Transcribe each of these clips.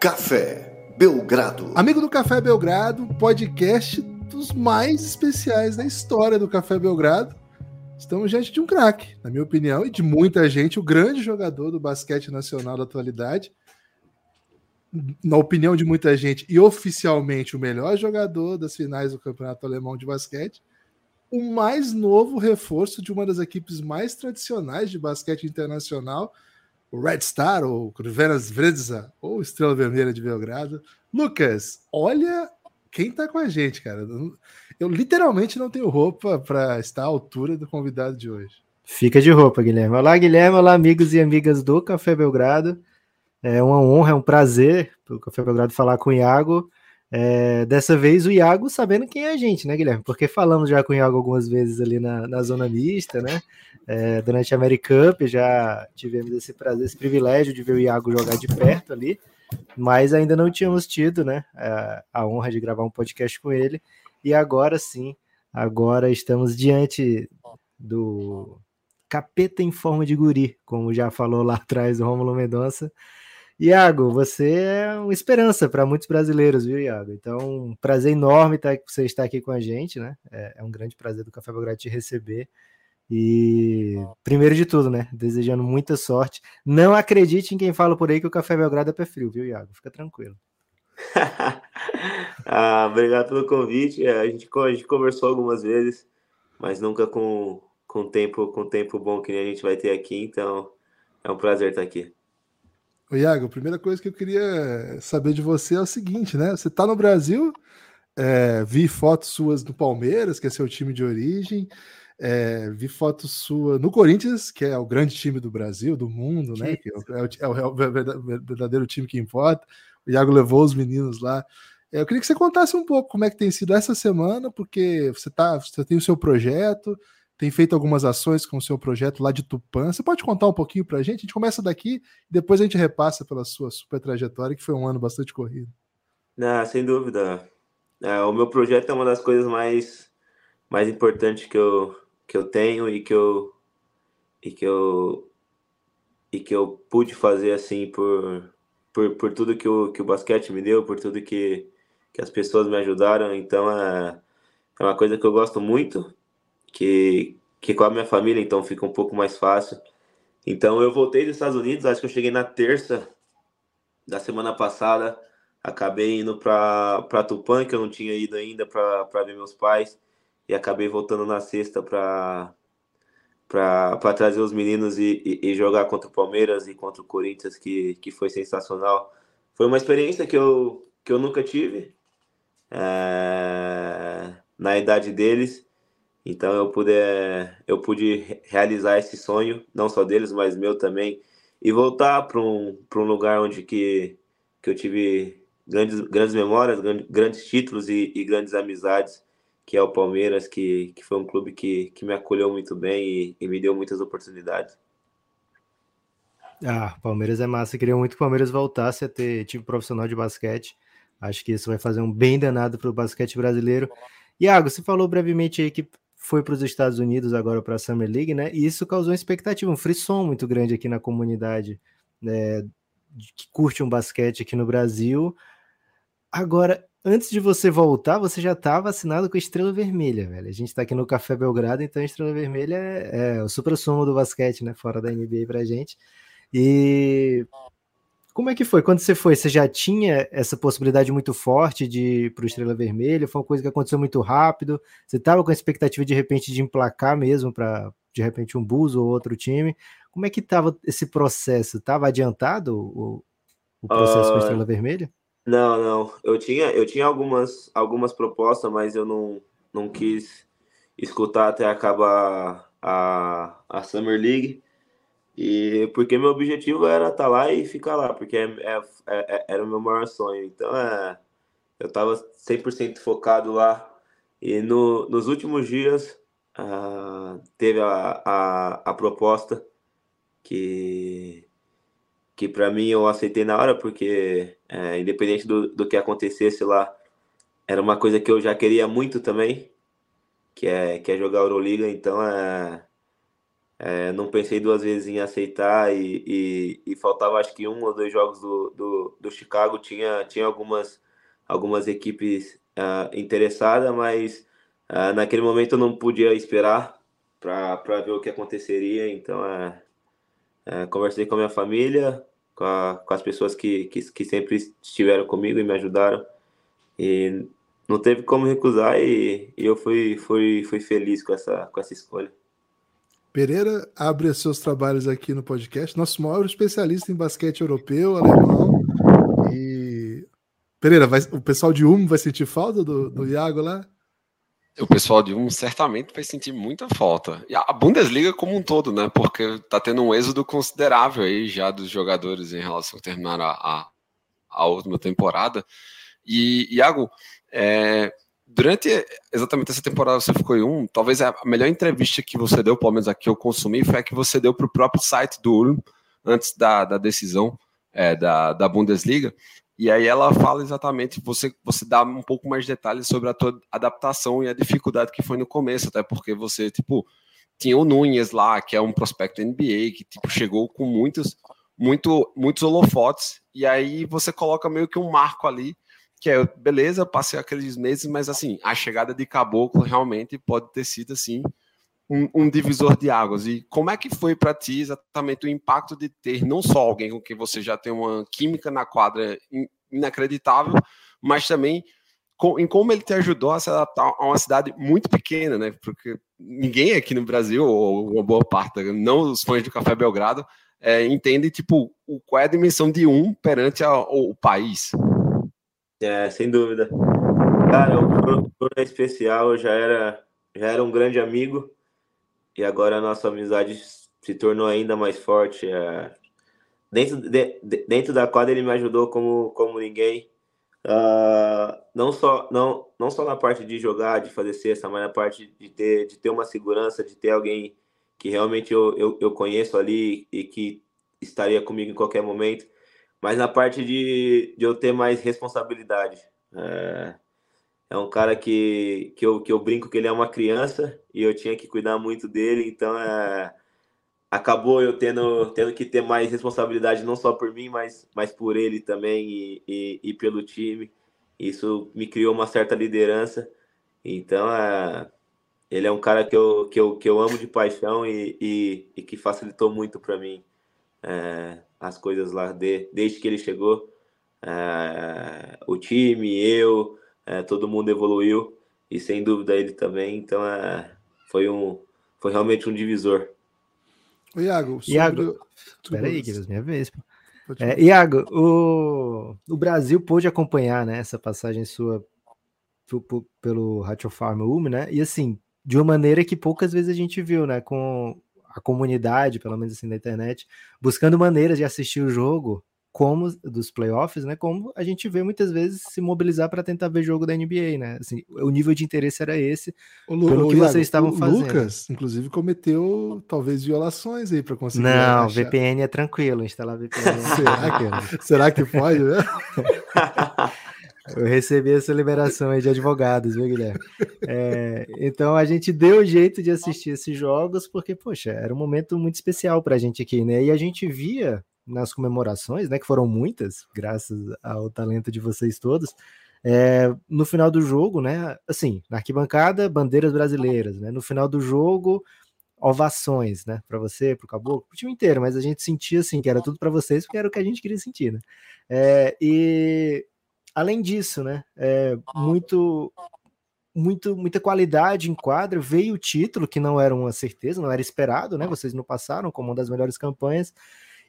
Café Belgrado. Amigo do Café Belgrado, podcast dos mais especiais da história do Café Belgrado. Estamos diante de um craque, na minha opinião, e de muita gente, o grande jogador do basquete nacional da atualidade. Na opinião de muita gente, e oficialmente o melhor jogador das finais do Campeonato Alemão de Basquete, o mais novo reforço de uma das equipes mais tradicionais de basquete internacional, o Red Star, ou Crvenas Zvezda, ou Estrela Vermelha de Belgrado. Lucas, olha quem tá com a gente, cara. Eu literalmente não tenho roupa para estar à altura do convidado de hoje. Fica de roupa, Guilherme. Olá, Guilherme. Olá, amigos e amigas do Café Belgrado. É uma honra, é um prazer o Café Belgrado falar com o Iago. É, dessa vez o Iago sabendo quem é a gente, né, Guilherme? Porque falamos já com o Iago algumas vezes ali na, na zona mista, né? É, durante a Americup já tivemos esse prazer, esse privilégio de ver o Iago jogar de perto ali, mas ainda não tínhamos tido, né, a, a honra de gravar um podcast com ele. E agora sim, agora estamos diante do capeta em forma de guri, como já falou lá atrás o Romulo Mendonça. Iago, você é uma esperança para muitos brasileiros, viu, Iago? Então, um prazer enorme tá, você estar aqui com a gente, né? É, é um grande prazer do Café Belgrado te receber. E, primeiro de tudo, né? Desejando muita sorte. Não acredite em quem fala por aí que o Café Belgrado é pé frio, viu, Iago? Fica tranquilo. ah, obrigado pelo convite. É, a gente, a gente conversou algumas vezes, mas nunca com, com tempo com tempo bom que a gente vai ter aqui. Então, é um prazer estar aqui. Ô, Iago, a primeira coisa que eu queria saber de você é o seguinte, né? Você está no Brasil, é, vi fotos suas do Palmeiras, que é seu time de origem, é, vi fotos suas no Corinthians, que é o grande time do Brasil, do mundo, né? Que é, o, é, o, é o verdadeiro time que importa. O Iago levou os meninos lá. É, eu queria que você contasse um pouco como é que tem sido essa semana, porque você, tá, você tem o seu projeto, tem feito algumas ações com o seu projeto lá de Tupã. Você pode contar um pouquinho para a gente? A gente começa daqui e depois a gente repassa pela sua super trajetória, que foi um ano bastante corrido. Não, sem dúvida. É, o meu projeto é uma das coisas mais, mais importantes que eu, que eu tenho e que eu, e que eu, e que eu pude fazer assim por, por, por tudo que o, que o basquete me deu, por tudo que, que as pessoas me ajudaram. Então é, é uma coisa que eu gosto muito que, que com a minha família, então fica um pouco mais fácil. Então eu voltei dos Estados Unidos, acho que eu cheguei na terça da semana passada, acabei indo para Tupã, que eu não tinha ido ainda para ver meus pais, e acabei voltando na sexta para para trazer os meninos e, e, e, jogar contra o Palmeiras e contra o Corinthians, que, que foi sensacional. Foi uma experiência que eu, que eu nunca tive é, na idade deles então eu pude, eu pude realizar esse sonho, não só deles, mas meu também, e voltar para um, um lugar onde que, que eu tive grandes, grandes memórias, grandes títulos e, e grandes amizades, que é o Palmeiras, que, que foi um clube que, que me acolheu muito bem e, e me deu muitas oportunidades. Ah, Palmeiras é massa. Queria muito que o Palmeiras voltasse a ter time profissional de basquete. Acho que isso vai fazer um bem danado para o basquete brasileiro. Iago, você falou brevemente aí que foi para os Estados Unidos agora para a Summer League, né? E isso causou expectativa, um frisson muito grande aqui na comunidade né, que curte um basquete aqui no Brasil. Agora, antes de você voltar, você já estava vacinado com a Estrela Vermelha, velho. A gente está aqui no Café Belgrado, então a Estrela Vermelha é, é o supra-sumo do basquete, né? Fora da NBA pra gente. E como é que foi? Quando você foi, você já tinha essa possibilidade muito forte de ir para o Estrela Vermelha? Foi uma coisa que aconteceu muito rápido? Você estava com a expectativa de repente de emplacar mesmo para de repente um Bulls ou outro time? Como é que estava esse processo? Estava adiantado o, o processo uh, com a Estrela Vermelha? Não, não. Eu tinha, eu tinha algumas, algumas propostas, mas eu não, não quis escutar até acabar a, a Summer League. E porque meu objetivo era estar tá lá e ficar lá, porque é, é, é, era o meu maior sonho. Então, é, eu estava 100% focado lá. E no, nos últimos dias, uh, teve a, a, a, proposta que, que para mim eu aceitei na hora, porque é, independente do, do que acontecesse lá, era uma coisa que eu já queria muito também, que é, que é jogar Euroliga. Então, é é, não pensei duas vezes em aceitar e, e, e, faltava acho que um ou dois jogos do, do, do Chicago, tinha, tinha algumas, algumas equipes uh, interessadas, mas uh, naquele momento eu não podia esperar para ver o que aconteceria, então uh, conversei com a minha família, com, a, com as pessoas que, que, que sempre estiveram comigo e me ajudaram, e não teve como recusar e, e eu fui, fui, fui feliz com essa, com essa escolha. Pereira abre seus trabalhos aqui no podcast, nosso maior especialista em basquete europeu, alemão. E. Pereira, vai, o pessoal de Um vai sentir falta do, do Iago lá? O pessoal de Um certamente vai sentir muita falta. E a Bundesliga como um todo, né? Porque tá tendo um êxodo considerável aí já dos jogadores em relação a terminar a, a, a última temporada. E, Iago, é, durante exatamente essa temporada você ficou em um, talvez a melhor entrevista que você deu, pelo menos aqui eu consumi, foi a que você deu para o próprio site do Ulm, antes da, da decisão é, da, da Bundesliga. E aí ela fala exatamente, você, você dá um pouco mais de detalhes sobre a tua adaptação e a dificuldade que foi no começo, até porque você, tipo, tinha o Nunes lá, que é um prospecto NBA, que tipo, chegou com muitos, muito, muitos holofotes, e aí você coloca meio que um marco ali que é, beleza, passei aqueles meses, mas assim, a chegada de Caboclo realmente pode ter sido assim um, um divisor de águas. E como é que foi para ti exatamente o impacto de ter não só alguém com quem você já tem uma química na quadra inacreditável, mas também em como ele te ajudou a se adaptar a uma cidade muito pequena, né? Porque ninguém aqui no Brasil, ou uma boa parte, não os fãs do Café Belgrado, é, entende tipo qual é a dimensão de um perante a, o, o país. É, sem dúvida. Cara, o Bruno é especial, já era, já era um grande amigo e agora a nossa amizade se tornou ainda mais forte. É... Dentro, de, dentro da quadra ele me ajudou como, como ninguém. Uh, não, só, não, não só na parte de jogar, de fazer cesta, mas na parte de ter, de ter uma segurança, de ter alguém que realmente eu, eu, eu conheço ali e que estaria comigo em qualquer momento mas na parte de, de eu ter mais responsabilidade. É, é um cara que, que, eu, que eu brinco que ele é uma criança e eu tinha que cuidar muito dele, então é, acabou eu tendo, tendo que ter mais responsabilidade, não só por mim, mas, mas por ele também e, e, e pelo time. Isso me criou uma certa liderança. Então, é, ele é um cara que eu, que eu, que eu amo de paixão e, e, e que facilitou muito para mim. É, as coisas lá de, desde que ele chegou. É, o time, eu, é, todo mundo evoluiu e sem dúvida ele também. Então é, foi um, foi realmente um divisor. O Iago, sobre... Iago, peraí, que minha vez. É, Iago, o, o Brasil pôde acompanhar né, essa passagem sua pelo Ratio Farm UM, né? E assim, de uma maneira que poucas vezes a gente viu, né? Com a comunidade, pelo menos assim, na internet, buscando maneiras de assistir o jogo como dos playoffs, né? Como a gente vê muitas vezes se mobilizar para tentar ver jogo da NBA, né? Assim, o nível de interesse era esse, o Lu, pelo que Iago, vocês estavam fazendo. Lucas, inclusive, cometeu talvez violações aí para conseguir. Não, achar. VPN é tranquilo, instalar VPN. É será, que, será que pode, né? Eu recebi essa liberação aí de advogados, viu, Guilherme? É, então a gente deu jeito de assistir esses jogos, porque, poxa, era um momento muito especial para a gente aqui, né? E a gente via nas comemorações, né, que foram muitas, graças ao talento de vocês todos, é, no final do jogo, né, assim, na arquibancada, bandeiras brasileiras, né, no final do jogo, ovações, né, para você, para o Caboclo, o time inteiro, mas a gente sentia assim que era tudo para vocês, porque era o que a gente queria sentir, né? É, e além disso, né, é, muito, muito, muita qualidade em quadra. Veio o título, que não era uma certeza, não era esperado, né? Vocês não passaram como uma das melhores campanhas.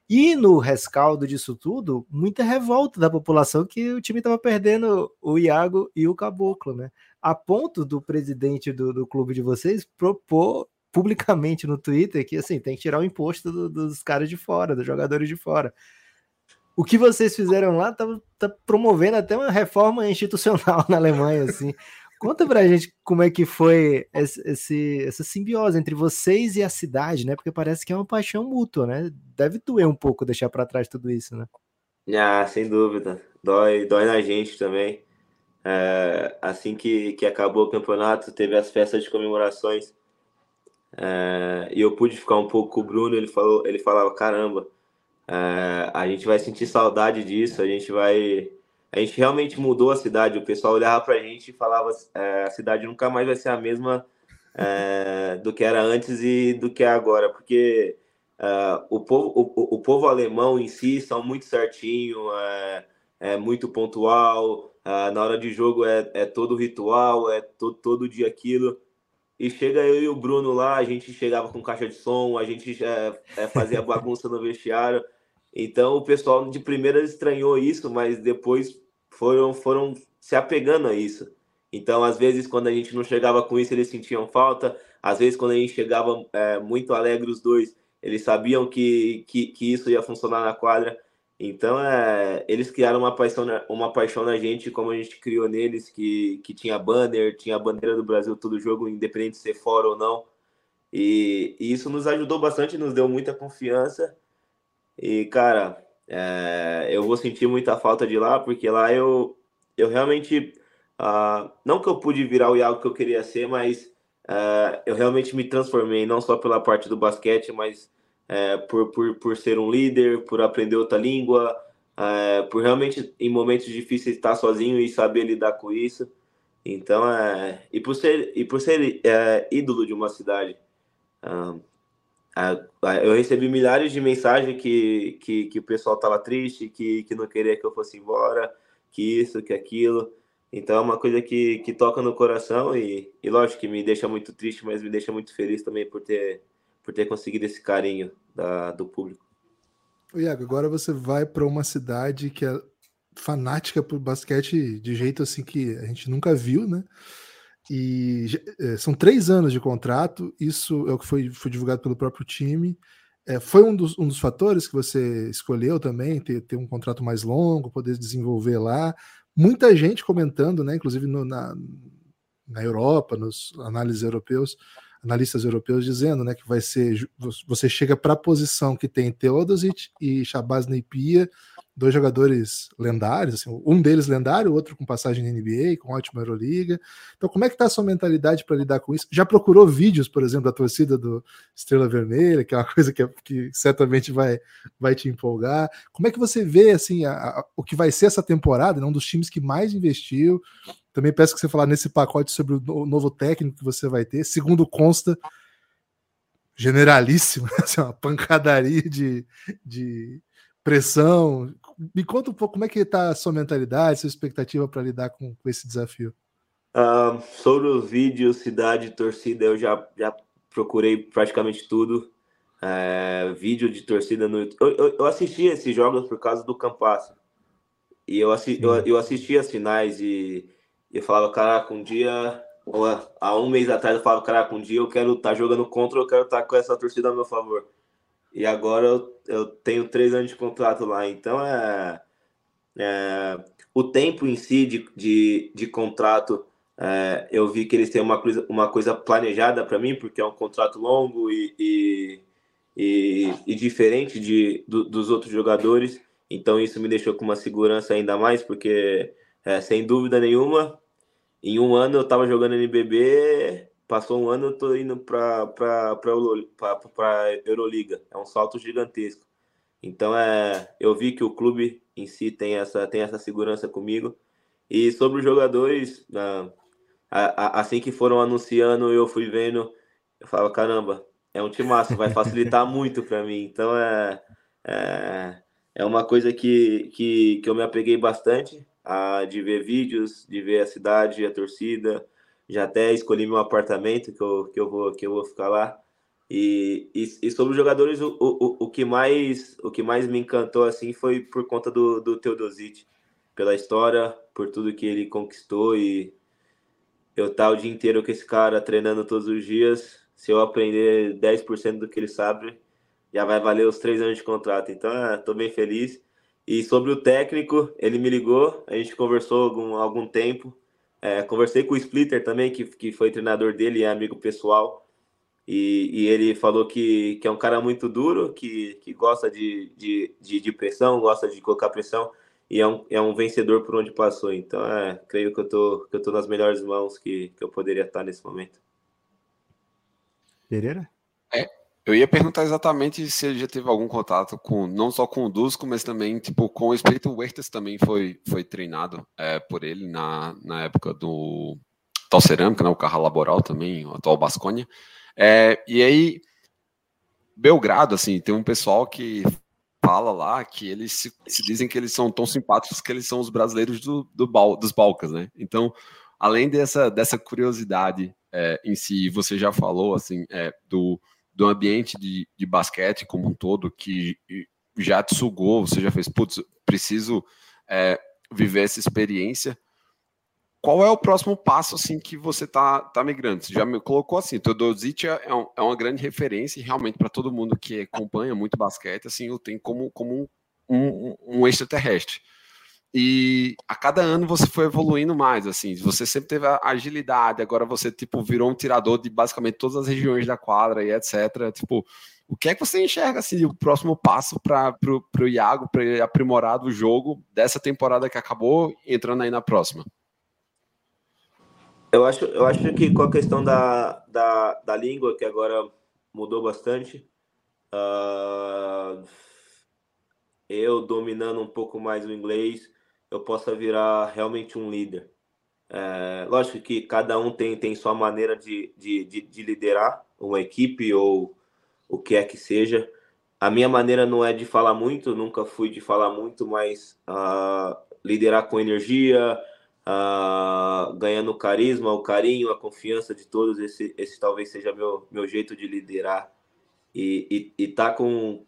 E no rescaldo disso tudo, muita revolta da população que o time estava perdendo o Iago e o Caboclo, né? A ponto do presidente do, do clube de vocês propor publicamente no Twitter que assim tem que tirar o imposto do, dos caras de fora, dos jogadores de fora o que vocês fizeram lá tá, tá, promovendo até uma reforma institucional na Alemanha, assim. Conta pra gente como é que foi esse, esse, essa simbiose entre vocês e a cidade, né? Porque parece que é uma paixão mútua, né? Deve doer um pouco deixar para trás tudo isso, né? Ah, sem dúvida. Dói, dói na gente também. É, assim que, que acabou o campeonato, teve as festas de comemorações. É, e eu pude ficar um pouco com o Bruno, ele, falou, ele falava, caramba, é, a gente vai sentir saudade disso, a gente vai... A gente realmente mudou a cidade, o pessoal olhava pra gente e falava, é, a cidade nunca mais vai ser a mesma é, do que era antes e do que é agora, porque é, o, povo, o, o, povo alemão em si são muito certinho, é, é muito pontual, é, na hora de jogo é, todo ritual, é todo, todo dia aquilo. E chega eu e o Bruno lá, a gente chegava com caixa de som, a gente é, é, fazia bagunça no vestiário. Então o pessoal de primeira estranhou isso, mas depois foram, foram se apegando a isso. Então, às vezes, quando a gente não chegava com isso, eles sentiam falta. Às vezes, quando a gente chegava é, muito alegre os dois, eles sabiam que, que, que, isso ia funcionar na quadra. Então, é, eles criaram uma paixão, uma paixão na gente, como a gente criou neles, que, que tinha banner, tinha a bandeira do Brasil todo jogo, independente de ser fora ou não. E, e isso nos ajudou bastante, nos deu muita confiança. E, cara, é, eu vou sentir muita falta de lá, porque lá eu, eu realmente Uh, não que eu pude virar o Iago que eu queria ser, mas uh, eu realmente me transformei, não só pela parte do basquete, mas uh, por, por, por ser um líder, por aprender outra língua, é, por realmente em momentos difíceis estar sozinho e saber lidar com isso. Então, é, e por ser, e por ser ídolo de uma cidade. Eu recebi milhares de mensagens que, que, que o pessoal estava triste, que, que não queria que eu fosse embora, que isso, que aquilo. Então é uma coisa que, que toca no coração e, e lógico que me deixa muito triste, mas me deixa muito feliz também por ter, por ter conseguido esse carinho da, do público. Iago, agora você vai para uma cidade que é fanática por basquete de jeito assim que a gente nunca viu, né? E é, são três anos de contrato, isso é o que foi, foi divulgado pelo próprio time. É, foi um dos, um dos fatores que você escolheu também, ter, ter um contrato mais longo, poder desenvolver lá muita gente comentando, né, inclusive no, na, na Europa, nos análises europeus, analistas europeus dizendo, né, que vai ser você chega para a posição que tem Teodosic e Shabazz Neipia, dois jogadores lendários, assim, um deles lendário, o outro com passagem na NBA, com ótima Euroliga. Então, como é que está a sua mentalidade para lidar com isso? Já procurou vídeos, por exemplo, da torcida do Estrela Vermelha, que é uma coisa que, que certamente vai, vai te empolgar. Como é que você vê assim a, a, o que vai ser essa temporada? Né, um dos times que mais investiu. Também peço que você falar nesse pacote sobre o novo técnico que você vai ter. Segundo consta, generalíssimo, assim, uma pancadaria de, de pressão. Me conta um pouco como é que está a sua mentalidade, sua expectativa para lidar com, com, esse desafio. Uh, sobre os vídeos, cidade, torcida, eu já, já procurei praticamente tudo. É, vídeo de torcida no YouTube. Eu, eu, eu, assisti esses jogos por causa do Campasso. E eu, assi, eu, eu assisti as finais e, e eu falava, caraca, um dia. Há um mês atrás eu falava, caraca, um dia eu quero estar tá jogando contra, eu quero estar tá com essa torcida a meu favor e agora eu, eu tenho três anos de contrato lá. Então é, é o tempo em si de, de, de contrato. É, eu vi que eles têm uma coisa, uma coisa planejada para mim, porque é um contrato longo e, e, e, e diferente de, do, dos outros jogadores. Então isso me deixou com uma segurança ainda mais, porque é, sem dúvida nenhuma, em um ano eu estava jogando NBB Passou um ano, eu tô indo para Euroliga. É um salto gigantesco. Então é, eu vi que o clube em si tem essa tem essa segurança comigo. E sobre os jogadores, assim que foram anunciando, eu fui vendo, eu falava, caramba, é um timaço, vai facilitar muito para mim. Então é, é, é uma coisa que, que, que eu me apeguei bastante, a, de ver vídeos, de ver a cidade, a torcida, já até escolhi meu apartamento que eu, que eu, vou, que eu vou ficar lá. E, e, e sobre os jogadores, o, o, o, que mais, o que mais me encantou assim foi por conta do, do Teodosic, pela história, por tudo que ele conquistou e eu estar o dia inteiro com esse cara treinando todos os dias. Se eu aprender 10% do que ele sabe, já vai valer os três anos de contrato. Então, estou bem feliz. E sobre o técnico, ele me ligou, a gente conversou algum, algum tempo. É, conversei com o Splitter também, que, que foi treinador dele, é amigo pessoal, e, e, ele falou que, que é um cara muito duro, que, que gosta de, de, de, de pressão, gosta de colocar pressão, e é um, é um vencedor por onde passou. Então, é, creio que eu tô, que eu tô nas melhores mãos que, que eu poderia estar nesse momento. Pereira? É, eu ia perguntar exatamente se ele já teve algum contato com, não só com o Dusko, mas também, tipo, com o Espírito Huertas também foi, foi treinado é, por ele na, na época do Tal Cerâmica, né, o carro laboral também, o atual Basconia. É, e aí, Belgrado, assim, tem um pessoal que fala lá que eles se, se, dizem que eles são tão simpáticos que eles são os brasileiros do, do dos Balcãs, né? Então, além dessa, dessa curiosidade é, em si, você já falou assim é, do, do ambiente de, de basquete como um todo que já te sugou, você já fez, putz, preciso é, viver essa experiência. Qual é o próximo passo assim que você tá, tá migrando? Você já me colocou assim, Teodosic é, um, é uma grande referência realmente para todo mundo que acompanha muito basquete, assim, eu tenho como, como um, um, um extraterrestre. E a cada ano você foi evoluindo mais, assim, você sempre teve a agilidade, agora você, tipo, virou um tirador de basicamente todas as regiões da quadra e etc. Tipo, o que é que você enxerga, assim, o próximo passo para o Iago, para ele aprimorar do jogo dessa temporada que acabou, entrando aí na próxima? Eu acho, eu acho que com a questão da, da, da língua, que agora mudou bastante, uh, eu dominando um pouco mais o inglês, eu possa virar realmente um líder. É, lógico que cada um tem, tem sua maneira de, de, de, de, liderar uma equipe ou o que é que seja. A minha maneira não é de falar muito, nunca fui de falar muito, mas uh, liderar com energia, uh, ganhando carisma, o carinho, a confiança de todos. Esse, esse talvez seja meu, meu jeito de liderar. E, e, e tá com,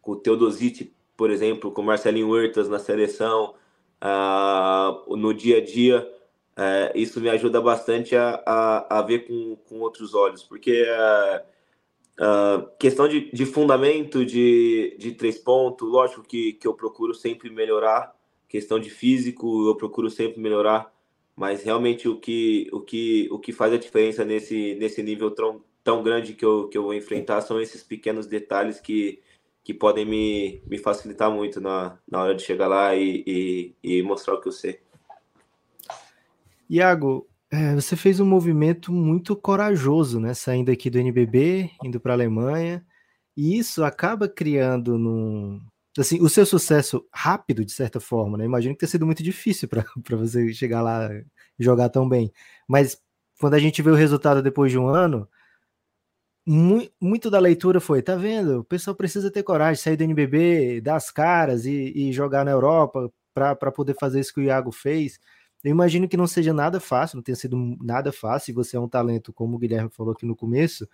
com o Teodosite, por exemplo, com o Marcelinho Huertas na seleção uh, no dia a dia, uh, isso me ajuda bastante a, a, a, ver com, com outros olhos, porque uh, questão de, de fundamento, de, de três pontos, lógico que, que eu procuro sempre melhorar, questão de físico, eu procuro sempre melhorar, mas realmente o que, o que, o que faz a diferença nesse, nesse nível tão, tão grande que eu, que eu vou enfrentar são esses pequenos detalhes que, que podem me, me facilitar muito na, na hora de chegar lá e, e, e mostrar o que eu sei. Iago, é, você fez um movimento muito corajoso, né? Saindo aqui do NBB, indo para a Alemanha, e isso acaba criando num, assim, o seu sucesso rápido, de certa forma, né? Imagino que tenha sido muito difícil para você chegar lá e jogar tão bem. Mas quando a gente vê o resultado depois de um ano, muito da leitura foi, tá vendo? O pessoal precisa ter coragem, sair do NBB, dar as caras e, e jogar na Europa para poder fazer isso que o Iago fez. Eu imagino que não seja nada fácil, não tenha sido nada fácil. Você é um talento, como o Guilherme falou aqui no começo,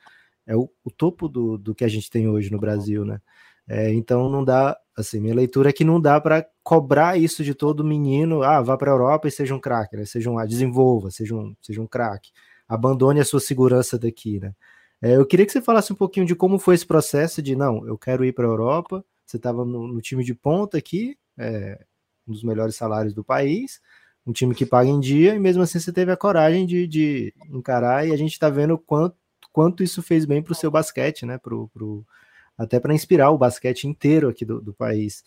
é o, o topo do, do que a gente tem hoje no Brasil, né? É, então não dá, assim, minha leitura é que não dá para cobrar isso de todo menino, ah, vá para a Europa e seja um craque, né? Seja um, desenvolva, seja um, seja um craque. Abandone a sua segurança daqui, né? É, eu queria que você falasse um pouquinho de como foi esse processo de, não, eu quero ir para a Europa, você estava no, no, time de ponta aqui, é, um dos melhores salários do país, um time que paga em dia, e mesmo assim você teve a coragem de, de encarar, e a gente está vendo quanto, quanto isso fez bem para o seu basquete, né? Pro, pro, até para inspirar o basquete inteiro aqui do, do país.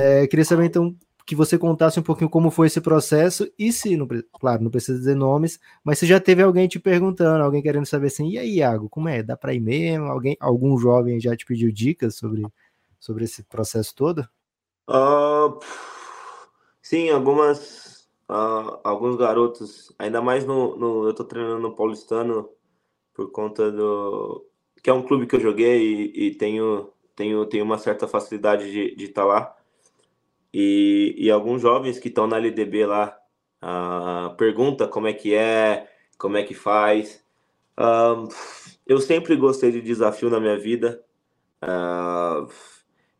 É, queria saber então que você contasse um pouquinho como foi esse processo e se, não, claro, não precisa dizer nomes, mas se já teve alguém te perguntando, alguém querendo saber assim, e aí, Iago, como é? Dá para ir mesmo? Alguém, algum jovem já te pediu dicas sobre, sobre esse processo todo? Uh, sim, algumas, uh, alguns garotos, ainda mais no, no, eu tô treinando no Paulistano por conta do que é um clube que eu joguei e, e tenho, tenho, tenho uma certa facilidade de estar tá lá. E, e alguns jovens que estão na LDB lá uh, pergunta como é que é, como é que faz. Uh, eu sempre gostei de desafio na minha vida. Uh,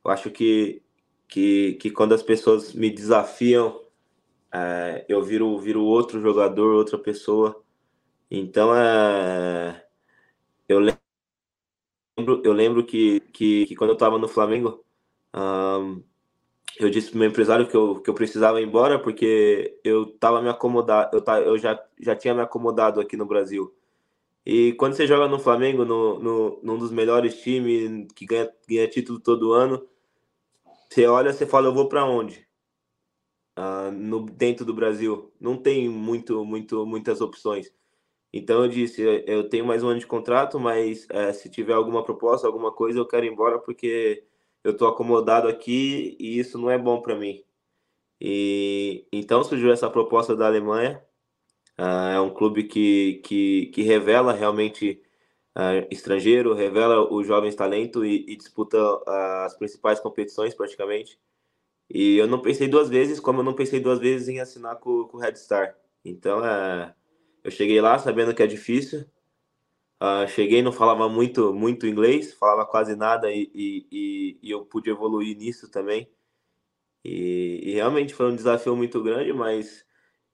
eu acho que, que, que quando as pessoas me desafiam, uh, eu viro, viro outro jogador, outra pessoa. Então, é, eu lembro, eu lembro que, que, que quando eu estava no Flamengo, um, eu disse pro meu empresário que eu, que eu precisava ir embora porque eu tava me acomodado, eu, tá, eu já, já tinha me acomodado aqui no Brasil. E quando você joga no Flamengo, no, no, num dos melhores times que ganha, ganha título todo ano, você olha, você fala, eu vou para onde? Ah, no, dentro do Brasil. Não tem muito, muito, muitas opções. Então eu disse, eu tenho mais um ano de contrato, mas é, se tiver alguma proposta, alguma coisa, eu quero ir embora porque eu estou acomodado aqui e isso não é bom para mim. E então surgiu essa proposta da Alemanha. Uh, é um clube que, que, que revela realmente uh, estrangeiro, revela os jovens talentos e, e disputa uh, as principais competições praticamente. E eu não pensei duas vezes, como eu não pensei duas vezes em assinar com, o Red Star. Então, uh, eu cheguei lá sabendo que é difícil. Cheguei, não falava muito, muito inglês, falava quase nada e, e, e eu pude evoluir nisso também. E, e, realmente foi um desafio muito grande, mas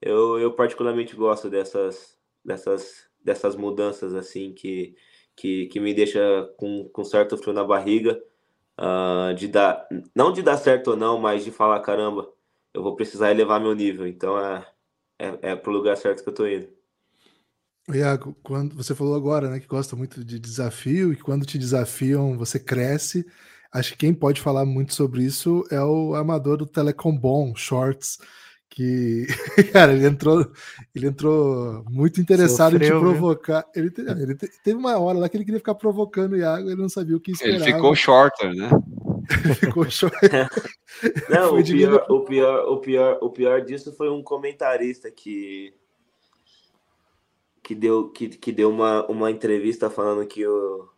eu, eu particularmente gosto dessas, dessas, dessas mudanças assim que, que, que me deixa com, com certo frio na barriga, uh, de dar, não de dar certo ou não, mas de falar, caramba, eu vou precisar elevar meu nível. Então é, é, é pro lugar certo que eu tô indo. Iago, quando você falou agora, né, que gosta muito de desafio e que quando te desafiam você cresce. Acho que quem pode falar muito sobre isso é o amador do Telecom Bom, Shorts, que, cara, ele entrou, ele entrou muito interessado Sofreu, em te provocar. Ele, ele, teve uma hora lá que ele queria ficar provocando o Iago, ele não sabia o que esperar. Ele ficou shorter, né? ficou shorter. não, o pior, o, pior, o, pior, o pior disso foi um comentarista que que deu, que, que deu uma, uma entrevista falando que o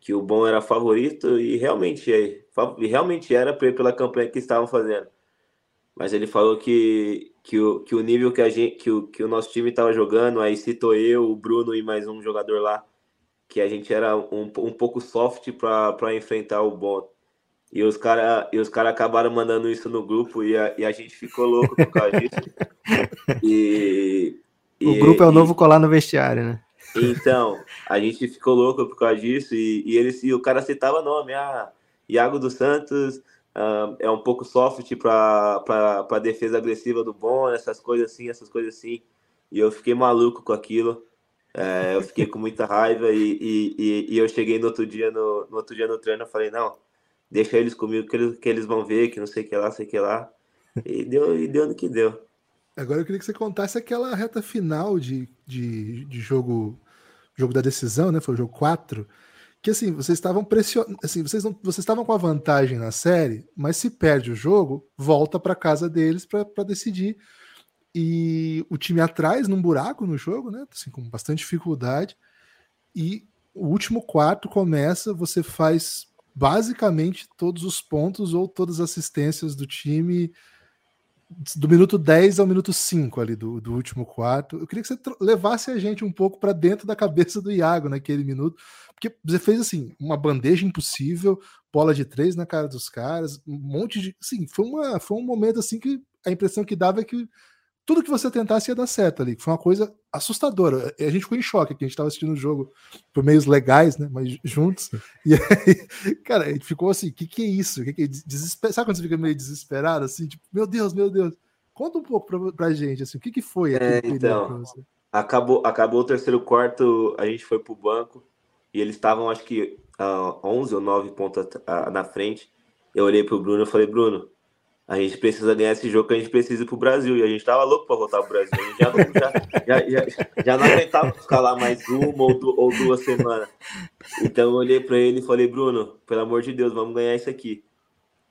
que o Bom era favorito e realmente, é, realmente era pela campanha que estavam fazendo. Mas ele falou que, que, o, que o nível que, a gente, que, o, que o nosso time estava jogando, aí citou eu, o Bruno e mais um jogador lá, que a gente era um, um pouco soft para enfrentar o Bom. E os caras cara acabaram mandando isso no grupo e a, e a gente ficou louco por causa disso. E, o grupo é o novo colar no vestiário, né? Então, a gente ficou louco por causa disso e, e, ele, e o cara citava nome, ah, Iago dos Santos uh, é um pouco soft para defesa agressiva do bom, essas coisas assim, essas coisas assim. E eu fiquei maluco com aquilo. É, eu fiquei com muita raiva e, e, e, eu cheguei no outro dia no, no outro dia no treino, eu falei, não, deixa eles comigo que eles, que eles vão ver, que não sei o que lá, sei o que lá. E deu, e deu no que deu. Agora eu queria que você contasse aquela reta final de, de, de jogo jogo da decisão, né? Foi o jogo 4. Que assim, vocês estavam pressionando. Assim, vocês, não, vocês estavam com a vantagem na série, mas se perde o jogo, volta para casa deles para decidir. E o time atrás, num buraco no jogo, né? Assim, com bastante dificuldade. E o último quarto começa, você faz basicamente todos os pontos ou todas as assistências do time do minuto 10 ao minuto 5 ali do, do último quarto. Eu queria que você levasse a gente um pouco para dentro da cabeça do Iago naquele minuto, porque você fez assim, uma bandeja impossível, bola de três na cara dos caras, um monte de, sim, foi uma foi um momento assim que a impressão que dava é que tudo que você tentasse ia dar certo ali. Foi uma coisa assustadora. A gente ficou em choque aqui. A gente estava assistindo o jogo por meios legais, né? Mas juntos. E aí, cara, a gente ficou assim: o que, que é isso? Que que é Desesper... Sabe quando você fica meio desesperado, assim? Tipo, meu Deus, meu Deus. Conta um pouco pra, pra gente, assim, o que, que foi é, então, acabou, acabou o terceiro quarto, a gente foi pro banco e eles estavam, acho que, uh, 11 ou 9 pontos uh, na frente. Eu olhei pro Bruno e falei, Bruno, a gente precisa ganhar esse jogo que a gente precisa ir pro Brasil. E a gente tava louco para voltar pro Brasil. Já, já, já, já, já não aguentava ficar lá mais uma ou, du ou duas semanas. Então eu olhei para ele e falei, Bruno, pelo amor de Deus, vamos ganhar isso aqui.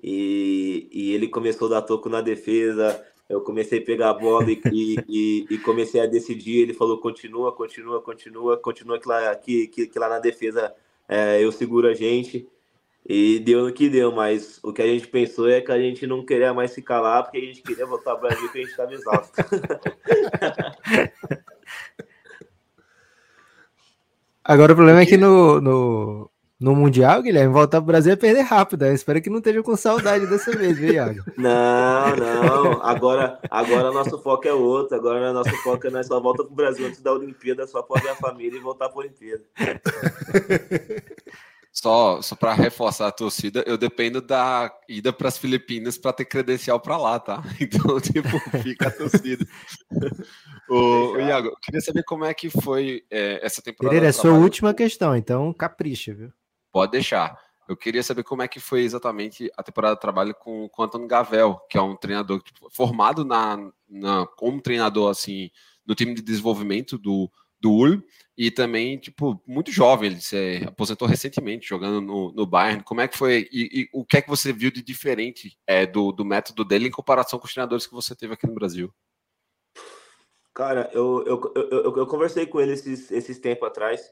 E, e ele começou a dar toco na defesa. Eu comecei a pegar a bola e, e, e comecei a decidir. Ele falou: continua, continua, continua, continua que lá, que, que, que lá na defesa é, eu seguro a gente. E deu no que deu, mas o que a gente pensou é que a gente não queria mais se calar, porque a gente queria voltar ao Brasil, porque a gente estava exausto. Agora o problema é que no, no, no Mundial, Guilherme, voltar para o Brasil é perder rápido. Eu espero que não esteja com saudade dessa vez, viu, Iago? Não, não. Agora, agora nosso foco é outro. Agora nosso foco é nós só volta para o Brasil antes da Olimpíada, só para ver a família e voltar para a Olimpíada. Só, só para reforçar a torcida, eu dependo da ida para as Filipinas para ter credencial para lá, tá? Então, tipo, fica a torcida. o, o Iago, eu queria saber como é que foi é, essa temporada. Pereira, é sua última questão, então capricha, viu? Pode deixar. Eu queria saber como é que foi exatamente a temporada de trabalho com, com o Antônio Gavel, que é um treinador tipo, formado na, na, como treinador assim no time de desenvolvimento do, do Ulm e também, tipo, muito jovem, ele se aposentou recentemente jogando no, no Bayern. Como é que foi e, e o que é que você viu de diferente é, do, do método dele em comparação com os treinadores que você teve aqui no Brasil? Cara, eu, eu, eu, eu, conversei com ele esses, esses tempos atrás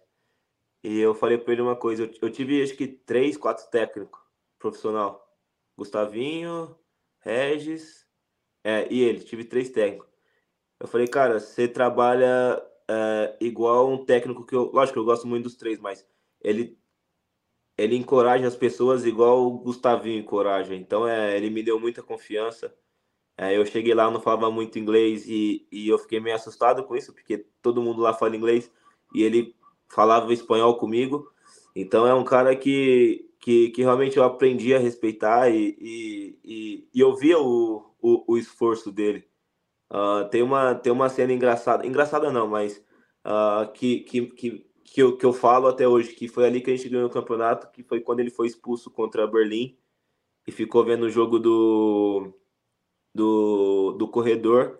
e eu falei para ele uma coisa. Eu, eu, tive acho que três, quatro técnicos profissional. Gustavinho, Regis é, e ele. Tive três técnicos. Eu falei, cara, você trabalha é, igual um técnico que eu. Lógico eu gosto muito dos três, mas ele ele encoraja as pessoas igual o Gustavinho encoraja. Então, é, ele me deu muita confiança. É, eu cheguei lá, não falava muito inglês e, e eu fiquei meio assustado com isso, porque todo mundo lá fala inglês e ele falava espanhol comigo. Então, é um cara que, que, que realmente eu aprendi a respeitar e, e, e, e eu via o, o, o esforço dele. Uh, tem, uma, tem uma cena engraçada, engraçada não, mas uh, que, que, que, que, eu, que eu falo até hoje, que foi ali que a gente ganhou o campeonato, que foi quando ele foi expulso contra Berlim e ficou vendo o jogo do, do, do corredor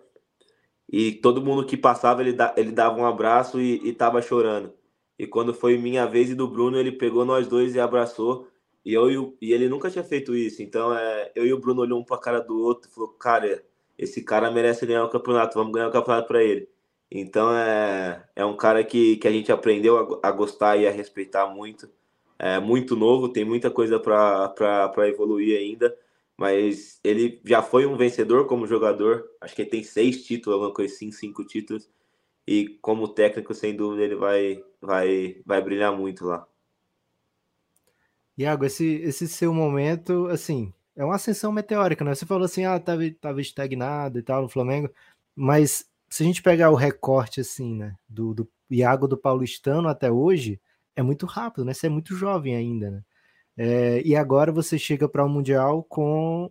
e todo mundo que passava ele, da, ele dava um abraço e, e tava chorando. E quando foi minha vez e do Bruno, ele pegou nós dois e abraçou. E, eu, e, e ele nunca tinha feito isso. Então, é, eu e o Bruno olhamos um para a cara do outro e falou: Cara, esse cara merece ganhar o campeonato, vamos ganhar o campeonato para ele. Então é, é um cara que, que a gente aprendeu a, a gostar e a respeitar muito. É muito novo, tem muita coisa para evoluir ainda, mas ele já foi um vencedor como jogador. Acho que ele tem seis títulos, alguma coisa assim, cinco títulos. E como técnico, sem dúvida, ele vai, vai, vai brilhar muito lá. Iago, esse, esse seu momento, assim, é uma ascensão meteórica, né? Você falou assim, ah, tava, tava estagnado e tal no Flamengo, mas se a gente pegar o recorte, assim, né, do, do Iago do Paulistano até hoje, é muito rápido, né? Você é muito jovem ainda, né? É, e agora você chega para o um Mundial com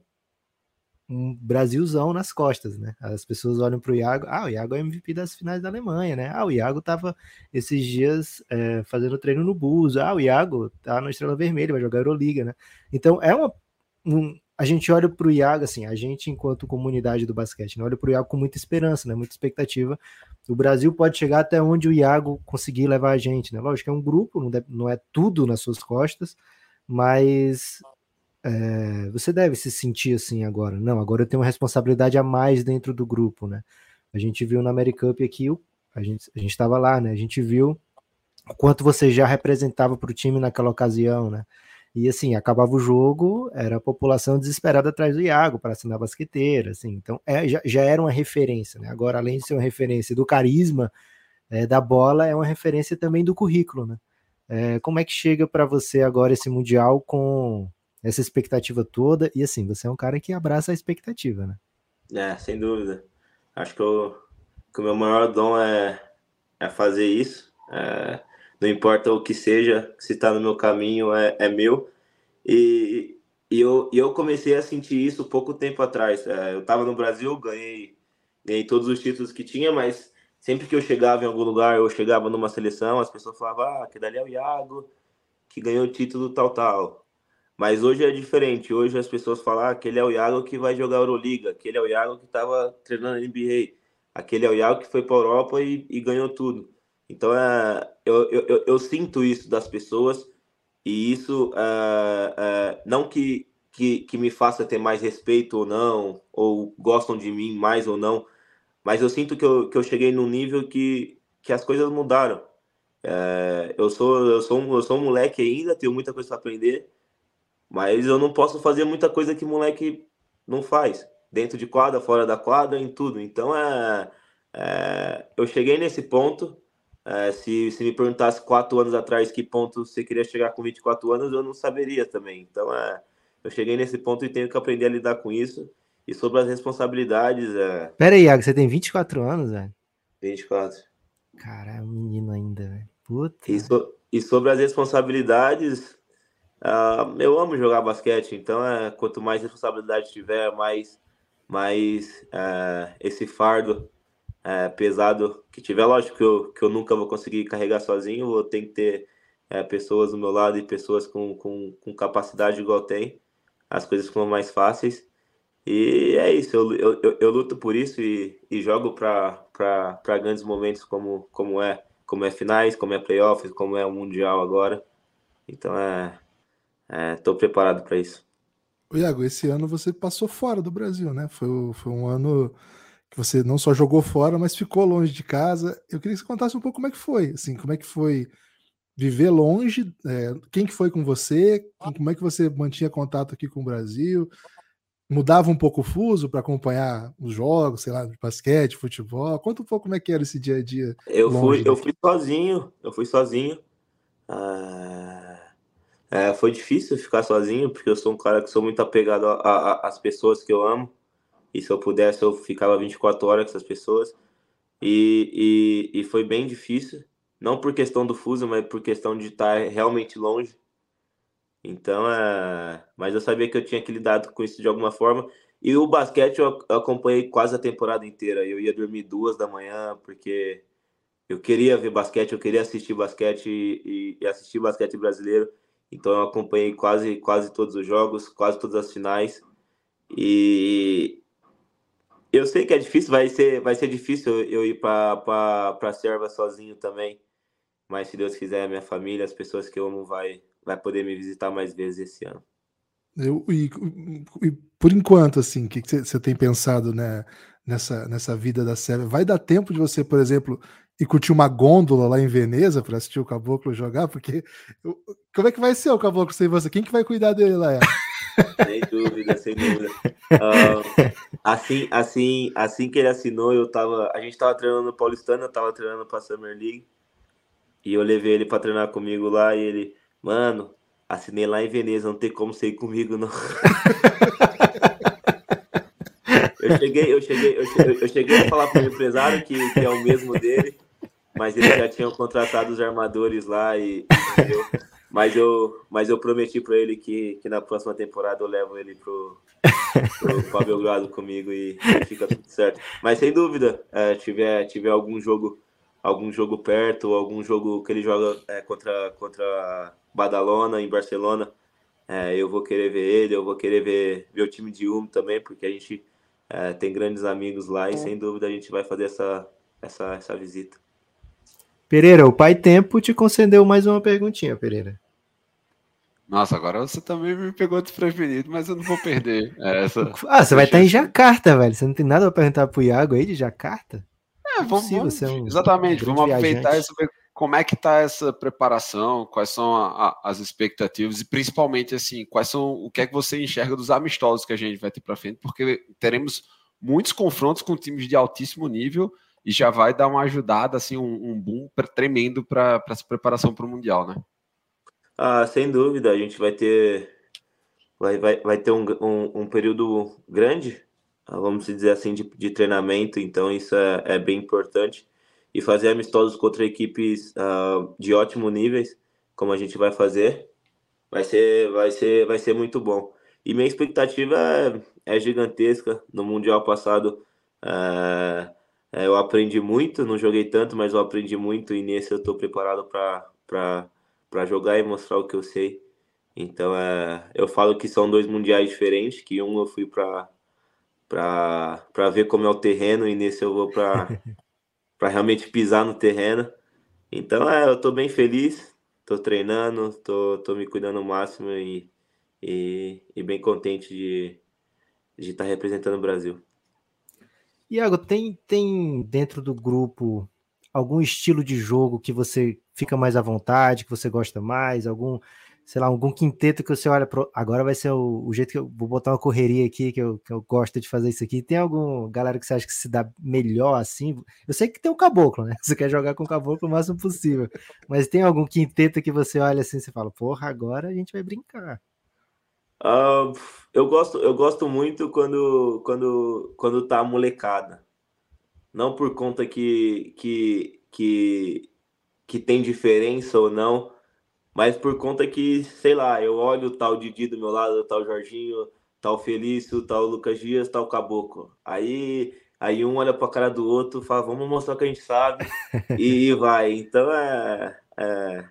um Brasilzão nas costas, né? As pessoas olham para o Iago, ah, o Iago é MVP das finais da Alemanha, né? Ah, o Iago tava esses dias é, fazendo treino no Buso, ah, o Iago tá no Estrela Vermelha, vai jogar Euroliga, né? Então é uma, a gente olha para o Iago, assim, a gente, enquanto comunidade do basquete, né, olha para o Iago com muita esperança, né, muita expectativa. O Brasil pode chegar até onde o Iago conseguir levar a gente, né? Lógico que é um grupo, não, deve, não é tudo nas suas costas, mas é, você deve se sentir assim agora. Não, agora eu tenho uma responsabilidade a mais dentro do grupo, né? A gente viu na AmeriCup aqui, a gente a estava lá, né? A gente viu o quanto você já representava para o time naquela ocasião, né? E assim, acabava o jogo, era a população desesperada atrás do Iago para assinar basqueteira, assim. Então, é, já, já, era uma referência, né? Agora, além de ser uma referência do carisma é, da bola, é uma referência também do currículo, né? É, como é que chega para você agora esse Mundial com essa expectativa toda? E assim, você é um cara que abraça a expectativa, né? É, sem dúvida. Acho que, eu, que o meu maior dom é, é fazer isso. É, não importa o que seja, se está no meu caminho, é, é meu. E, e, eu, eu comecei a sentir isso pouco tempo atrás. É, eu estava no Brasil, ganhei, ganhei todos os títulos que tinha, mas sempre que eu chegava em algum lugar, eu chegava numa seleção, as pessoas falavam, ah, aquele ali é o Iago, que ganhou o título tal, tal. Mas hoje é diferente. Hoje as pessoas falam ah, aquele é o Iago que vai jogar Euroliga, aquele é o Iago que estava treinando NBA, aquele é o Iago que foi para a Europa e, e ganhou tudo. Então, é, eu, eu, eu, sinto isso das pessoas e isso é, é, não que, que, que me faça ter mais respeito ou não, ou gostam de mim mais ou não, mas eu sinto que eu, que eu cheguei num nível que, que as coisas mudaram. É, eu, sou, eu, sou eu sou um moleque ainda, tenho muita coisa para aprender, mas eu não posso fazer muita coisa que moleque não faz, dentro de quadra, fora da quadra, em tudo. Então, é, é eu cheguei nesse ponto é, se, se me perguntasse quatro anos atrás que ponto você queria chegar com 24 anos, eu não saberia também. Então, é, eu cheguei nesse ponto e tenho que aprender a lidar com isso. E sobre as responsabilidades. É... Pera aí, Iago, você tem 24 anos, velho? 24. Cara, é um menino ainda, velho. Puta. E, so, e, sobre as responsabilidades, uh, eu amo jogar basquete, então é, quanto mais responsabilidade tiver, mais, mais uh, esse fardo é, pesado que tiver. Lógico que eu, que eu nunca vou conseguir carregar sozinho, eu tenho que ter é, pessoas do meu lado e pessoas com, com, com capacidade igual tem. As coisas ficam mais fáceis. E é isso, eu, eu, eu luto por isso e, e jogo para grandes momentos como, como é como é finais, como é playoffs, como é o Mundial agora. Então é. Estou é, preparado para isso. Iago, esse ano você passou fora do Brasil, né? Foi, foi um ano que você não só jogou fora, mas ficou longe de casa. Eu queria que você contasse um pouco como é que foi, assim, como é que foi viver longe, é, quem que foi com você, como é que você mantinha contato aqui com o Brasil, mudava um pouco o fuso para acompanhar os jogos, sei lá, de basquete, futebol. Conta um pouco como é que era esse dia a dia. Eu fui, eu fui sozinho, eu fui sozinho. Ah, é, foi difícil ficar sozinho, porque eu sou um cara que sou muito apegado às pessoas que eu amo. E se eu pudesse, eu ficava 24 horas com essas pessoas. E, e, e foi bem difícil. Não por questão do fuso, mas por questão de estar realmente longe. Então, é... mas eu sabia que eu tinha que lidar com isso de alguma forma. E o basquete eu acompanhei quase a temporada inteira. Eu ia dormir duas da manhã, porque eu queria ver basquete, eu queria assistir basquete e, e assistir basquete brasileiro. Então eu acompanhei quase, quase todos os jogos, quase todas as finais. E eu sei que é difícil, vai ser, vai ser difícil eu ir para a Serva sozinho também. Mas se Deus quiser, minha família, as pessoas que eu amo vai, vai poder me visitar mais vezes esse ano. Eu, e, e por enquanto, assim, o que você tem pensado né, nessa, nessa vida da série? Vai dar tempo de você, por exemplo, ir curtir uma gôndola lá em Veneza para assistir o Caboclo jogar? Porque como é que vai ser o Caboclo sem você? Quem que vai cuidar dele lá? Sem dúvida, sem dúvida. Uh, assim, assim, assim que ele assinou, eu tava, a gente tava treinando no Paulistano, eu tava treinando para Summer League. E eu levei ele para treinar comigo lá e ele, Mano, assinei lá em Veneza, não tem como ser comigo, não. eu cheguei, eu cheguei, eu cheguei, eu cheguei a falar pro empresário que, que é o mesmo dele, mas eles já tinham contratado os armadores lá e entendeu? Mas eu, mas eu prometi para ele que, que na próxima temporada eu levo ele pro, pro, pro Belgrado comigo e, fica tudo certo. Mas sem dúvida, é, tiver, tiver algum jogo algum jogo perto, algum jogo que ele joga é, contra, contra Badalona, em Barcelona, é, eu vou querer ver ele, eu vou querer ver, ver o time de Ulm também, porque a gente é, tem grandes amigos lá e é. sem dúvida a gente vai fazer essa, essa, essa visita. Pereira, o Pai Tempo te concedeu mais uma perguntinha, Pereira. Nossa, agora você também me pegou desprevenido, mas eu não vou perder essa. Ah, você vai estar em Jacarta, velho. Você não tem nada para perguntar pro Iago aí de Jacarta? É, vamos, vamos é um exatamente, vamos aproveitar e saber como é que está essa preparação, quais são a, a, as expectativas e principalmente assim, quais são o que é que você enxerga dos amistosos que a gente vai ter para frente, porque teremos muitos confrontos com times de altíssimo nível e já vai dar uma ajudada assim, um, um boom tremendo para essa preparação para o mundial, né? Ah, sem dúvida, a gente vai ter vai, vai, vai ter um, um, um período grande vamos dizer assim, de, de treinamento, então isso é, é, bem importante. E fazer amistosos contra equipes uh, de ótimo níveis, como a gente vai fazer, vai ser, vai ser, vai ser muito bom. E minha expectativa é, é gigantesca. No Mundial passado uh, eu aprendi muito, não joguei tanto, mas eu aprendi muito e nesse eu estou preparado para jogar e mostrar o que eu sei. Então é, eu falo que são dois mundiais diferentes, que um eu fui para para ver como é o terreno e nesse eu vou para realmente pisar no terreno. Então, é, eu estou bem feliz, estou treinando, estou tô, tô me cuidando ao máximo e, e, e bem contente de estar de tá representando o Brasil. Iago, tem, tem dentro do grupo algum estilo de jogo que você fica mais à vontade, que você gosta mais, algum sei lá, algum quinteto que você olha pro... agora vai ser o, o, jeito que eu vou botar uma correria aqui, que eu, que eu gosto de fazer isso aqui. Tem algum galera que você acha que se dá melhor assim? Eu sei que tem o caboclo, né? Você quer jogar com o caboclo o máximo possível. Mas tem algum quinteto que você olha assim e fala, porra, agora a gente vai brincar. Uh, eu gosto, eu gosto muito quando, quando, quando tá molecada. Não por conta que, que, que, que tem diferença ou não, mas por conta que, sei lá, eu olho o tal Didi do meu lado, o tal Jorginho, tal Felício, tal Lucas Dias, tal Caboclo. Aí, aí um olha para a cara do outro, fala, vamos mostrar o que a gente sabe e vai. Então é, é,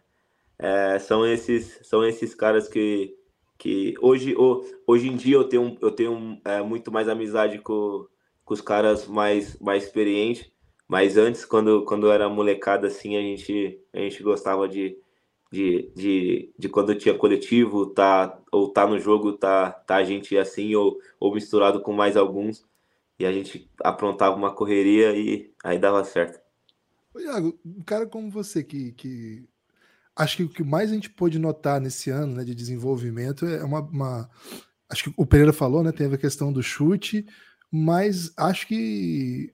é, são esses são esses caras que que hoje hoje em dia eu tenho eu tenho é, muito mais amizade com, com os caras mais mais experientes Mas antes, quando, quando era molecada, assim, a gente, a gente gostava de, de, de, de quando tinha coletivo, tá, ou tá no jogo, tá, tá a gente assim, ou, ou misturado com mais alguns, e a gente aprontava uma correria e aí dava certo. Iago, um cara como você que, que acho que o que mais a gente pôde notar nesse ano né, de desenvolvimento é uma, uma, Acho que o Pereira falou, né? Teve a questão do chute, mas acho que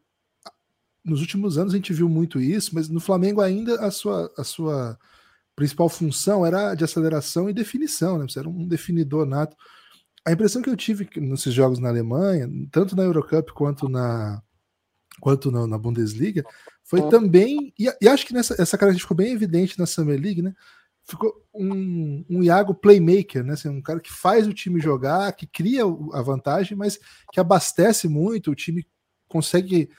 nos últimos anos a gente viu muito isso, mas no Flamengo ainda a sua, a sua principal função era de aceleração e definição, né? Você era um definidor nato. A impressão que eu tive nesses jogos na Alemanha, tanto na Eurocup quanto na quanto na, na Bundesliga, foi também e, e, acho que nessa essa característica ficou bem evidente na Summer League, né? Ficou um, um Iago playmaker, né? Assim, um cara que faz o time jogar, que cria a vantagem, mas que abastece muito, o time consegue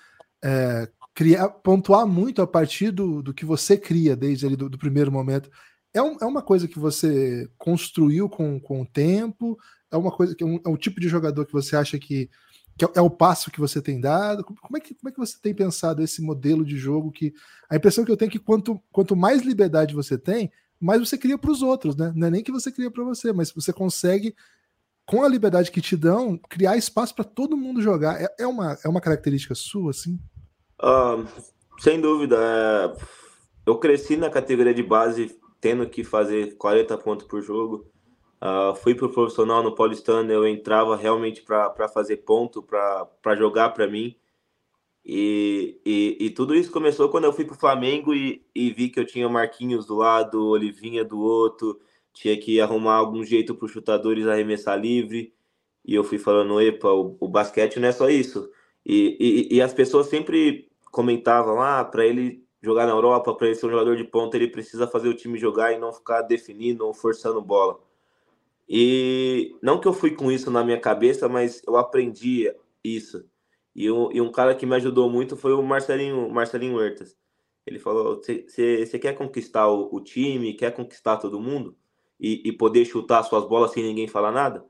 é, criar, pontuar muito a partir do, do que você cria desde ali do, do primeiro momento. É, um, é, uma coisa que você construiu com, com o tempo? É uma coisa que é um, é um tipo de jogador que você acha que, que é, é, o passo que você tem dado? Como é, que, como é que você tem pensado esse modelo de jogo que a impressão que eu tenho é que quanto, quanto mais liberdade você tem, mais você cria para os outros, né? Não é nem que você cria para você, mas você consegue com a liberdade que te dão, criar espaço para todo mundo jogar. É, é, uma, é uma característica sua, assim? Sem dúvida. É... Eu cresci na categoria de base tendo que fazer 40 pontos por jogo. Uh, fui pro profissional no Paulistano, eu entrava realmente para fazer ponto, para jogar para mim. E, e, e, tudo isso começou quando eu fui pro Flamengo e, e vi que eu tinha Marquinhos do lado, Olivinha do outro, tinha que arrumar algum jeito para os chutadores arremessar livre. E eu fui falando, epa, o, o basquete não é só isso. E, e, e as pessoas sempre comentavam, ah, para ele jogar na Europa, para ele ser um jogador de ponta, ele precisa fazer o time jogar e não ficar definindo ou forçando bola. E não que eu fui com isso na minha cabeça, mas eu aprendi isso. E, um, e um cara que me ajudou muito foi o Marcelinho, Marcelinho Huertas. Ele falou: você quer conquistar o, o, time, quer conquistar todo mundo e, e poder chutar suas bolas sem ninguém falar nada?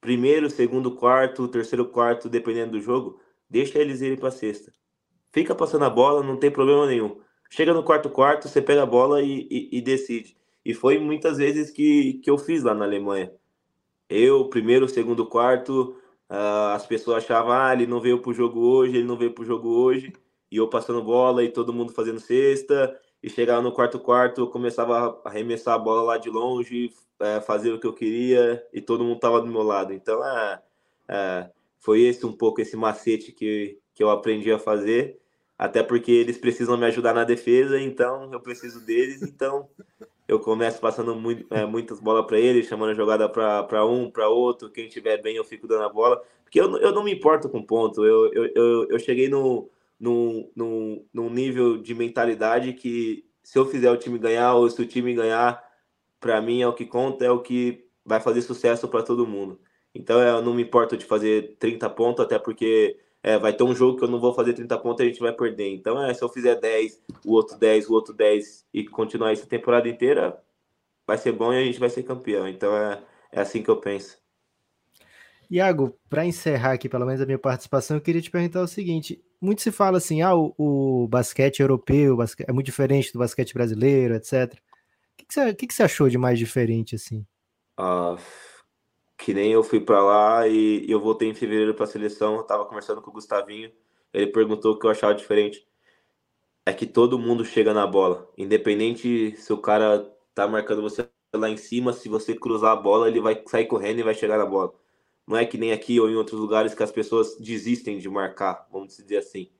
Primeiro, segundo, quarto, terceiro, quarto, dependendo do jogo, deixa eles irem para sexta. Fica passando a bola, não tem problema nenhum. Chega no quarto quarto, você pega a bola e, e, e decide. E foi muitas vezes que, que eu fiz lá na Alemanha. Eu, primeiro, segundo, quarto, uh, as pessoas achavam, ah, ele não veio pro jogo hoje, ele não veio pro jogo hoje. E eu passando bola e todo mundo fazendo cesta. E chegava no quarto quarto, eu começava a arremessar a bola lá de longe, é, fazer o que eu queria e todo mundo tava do meu lado. Então, é, foi esse um pouco esse macete que, que eu aprendi a fazer até porque eles precisam me ajudar na defesa, então eu preciso deles, então eu começo passando muito, é, muitas bolas para eles, chamando a jogada para um, para outro, quem tiver bem eu fico dando a bola, porque eu, eu não me importo com ponto, eu, eu, eu, eu cheguei no, no, no, num nível de mentalidade que se eu fizer o time ganhar ou se o time ganhar, para mim é o que conta, é o que vai fazer sucesso para todo mundo. Então eu não me importo de fazer 30 pontos, até porque é, vai ter um jogo que eu não vou fazer 30 pontos e a gente vai perder. Então, é, se eu fizer 10, o outro 10, o outro 10 e continuar essa temporada inteira, vai ser bom e a gente vai ser campeão. Então, é, é assim que eu penso. Iago, para encerrar aqui, pelo menos a minha participação, eu queria te perguntar o seguinte: muito se fala assim, ah, o, o basquete europeu basquete, é muito diferente do basquete brasileiro, etc. O que, que, você, que, que você achou de mais diferente assim? Uh, que nem eu fui para lá e, eu voltei em fevereiro para a seleção, eu tava conversando com o Gustavinho, ele perguntou o que eu achava diferente. É que todo mundo chega na bola, independente se o cara tá marcando você lá em cima, se você cruzar a bola, ele vai sair correndo e vai chegar na bola. Não é que nem aqui ou em outros lugares que as pessoas desistem de marcar, vamos dizer assim.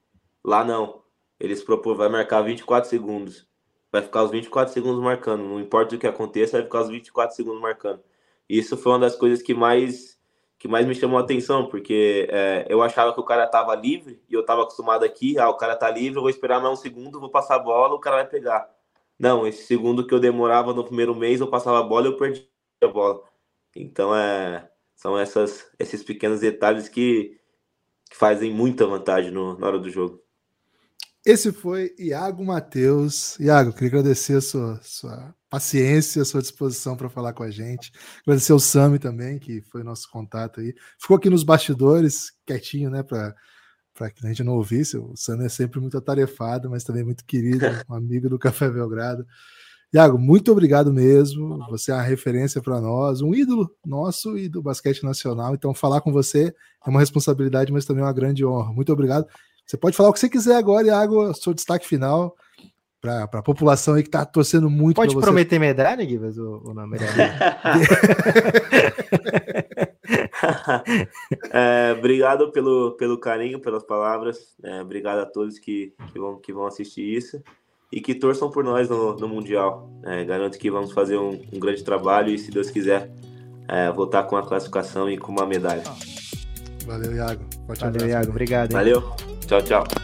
Lá não. Eles propõem, vai marcar 24 segundos. Vai ficar os 24 segundos marcando. Não importa o que aconteça, vai ficar os 24 segundos marcando. Isso foi uma das coisas que mais que mais me chamou a atenção, porque é, eu achava que o cara tava livre e eu tava acostumado aqui, ah, o cara tá livre, eu vou esperar mais um segundo, vou passar a bola, o cara vai pegar. Não, esse segundo que eu demorava no primeiro mês, eu passava a bola e eu perdi a bola. Então é, são essas, esses pequenos detalhes que, que fazem muita vantagem no, na hora do jogo. Esse foi Iago Matheus. Iago, queria agradecer a sua, sua paciência, a sua disposição para falar com a gente. Agradecer ao Sami também, que foi nosso contato aí. Ficou aqui nos bastidores, quietinho, né, para para que a gente não ouvisse, o Sano é sempre muito atarefado, mas também muito querido, um amigo do Café Belgrado. Iago, muito obrigado mesmo. Você é uma referência para nós, um ídolo nosso e do basquete nacional. Então, falar com você é uma responsabilidade, mas também é uma grande honra. Muito obrigado. Você pode falar o que você quiser agora, Iago, seu destaque final para a população aí que está torcendo muito. Pode prometer medalha, Guivas, ou, ou não? Medalha? é, obrigado pelo, pelo carinho, pelas palavras. É, obrigado a todos que, que, vão, que vão assistir isso e que torçam por nós no, no Mundial. É, garanto que vamos fazer um, um, grande trabalho e, se Deus quiser, é, voltar com a classificação e com uma medalha. Valeu, Iago. Forte Valeu, abraço, Iago. Obrigado. Hein? Valeu. Tchau, tchau.